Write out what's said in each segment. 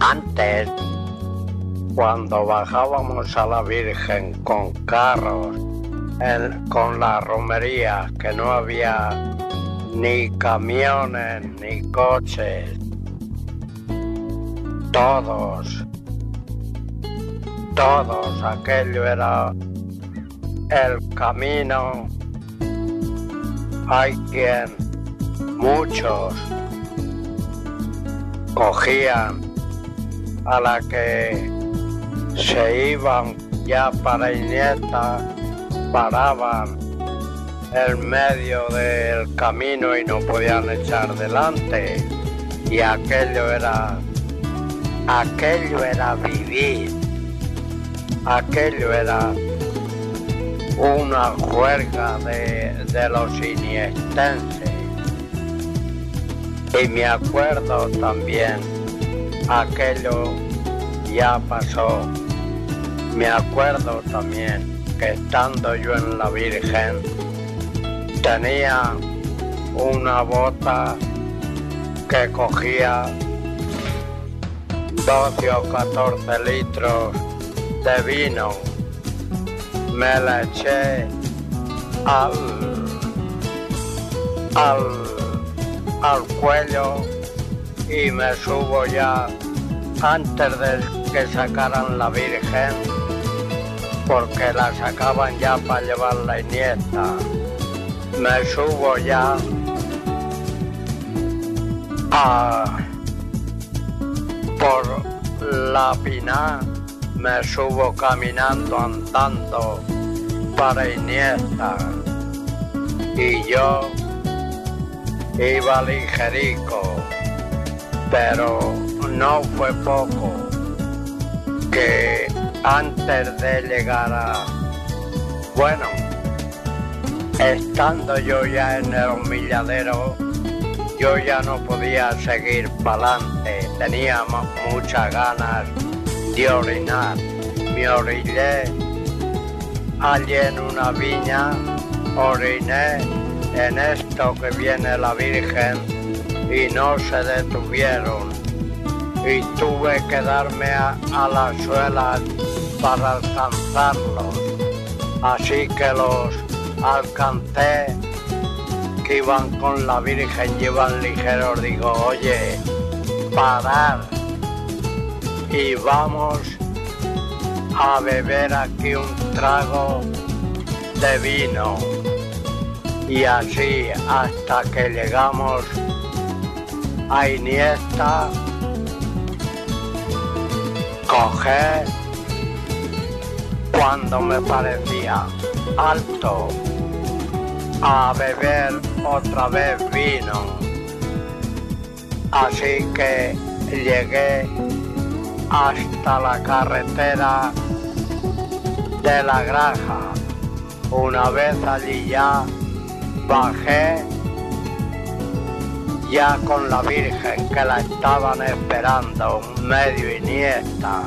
Antes, cuando bajábamos a la Virgen con carros, con la romería, que no había ni camiones ni coches, todos, todos, aquello era el camino. Hay quien, muchos, cogían a la que se iban ya para Iniesta, paraban en medio del camino y no podían echar delante. Y aquello era, aquello era vivir, aquello era una juerga de, de los iniestenses. Y me acuerdo también, aquello ya pasó. Me acuerdo también que estando yo en la Virgen, tenía una bota que cogía 12 o 14 litros de vino. Me la eché al, al al cuello y me subo ya antes de que sacaran la Virgen, porque la sacaban ya para llevar la Iniesta. Me subo ya a, por la Pina, me subo caminando, andando para Iniesta. Y yo iba ligerico, pero no fue poco que antes de llegar a, bueno, estando yo ya en el humilladero, yo ya no podía seguir para adelante, tenía muchas ganas de orinar. Me orillé allí en una viña, oriné en esto que viene la Virgen y no se detuvieron. Y tuve que darme a, la suela para alcanzarlos. Así que los alcancé que iban con la Virgen, iban ligeros, digo, oye, parar y vamos a beber aquí un trago de vino y así hasta que llegamos a Iniesta, coger cuando me parecía alto a beber otra vez vino. Así que llegué hasta la carretera de la granja. Una vez allí ya bajé ya con la Virgen que la estaban esperando, medio iniesta.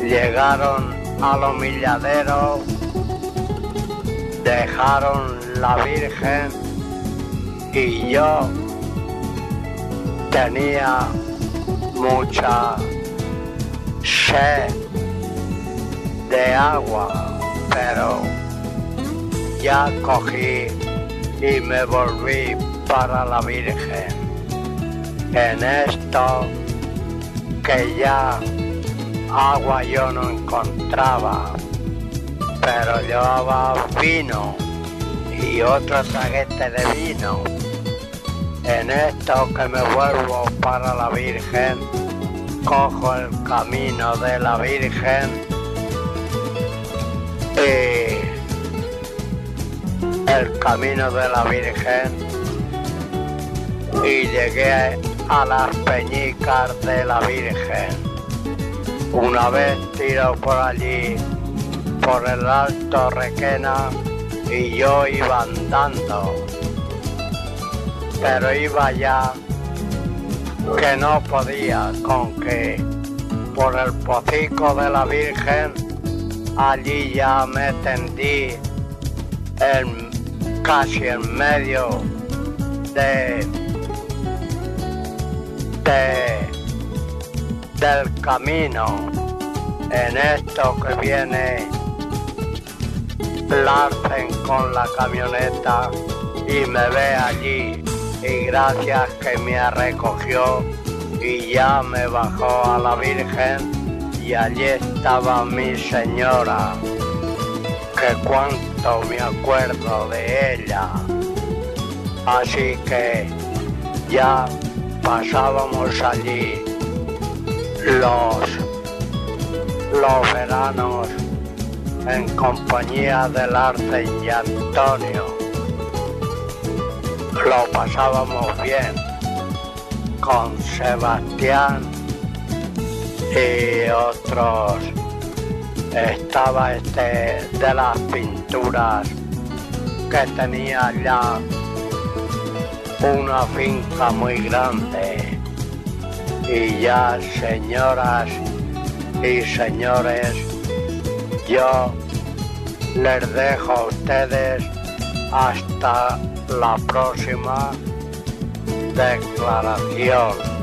Llegaron al humilladero, dejaron la Virgen y yo tenía mucha sed de agua, pero ya cogí y me volví para la Virgen. En esto que ya agua yo no encontraba, pero llevaba vino y otro traguete de vino. En esto que me vuelvo para la Virgen, cojo el camino de la Virgen y el camino de la Virgen y llegué a las peñicas de la Virgen. Una vez tiro por allí, por el alto Requena, y yo iba andando, pero iba ya que no podía con que por el pocico de la Virgen allí ya me tendí en casi en medio de, de del camino en esto que viene Larsen con la camioneta y me ve allí y gracias que me recogió y ya me bajó a la Virgen y allí estaba mi señora, que cuánto me acuerdo de ella. Así que ya pasábamos allí los, los veranos en compañía del Arce y Antonio. Lo pasábamos bien con Sebastián y otros. Estaba este de las pinturas que tenía ya una finca muy grande. Y ya, señoras y señores, yo les dejo a ustedes hasta la próxima declaración.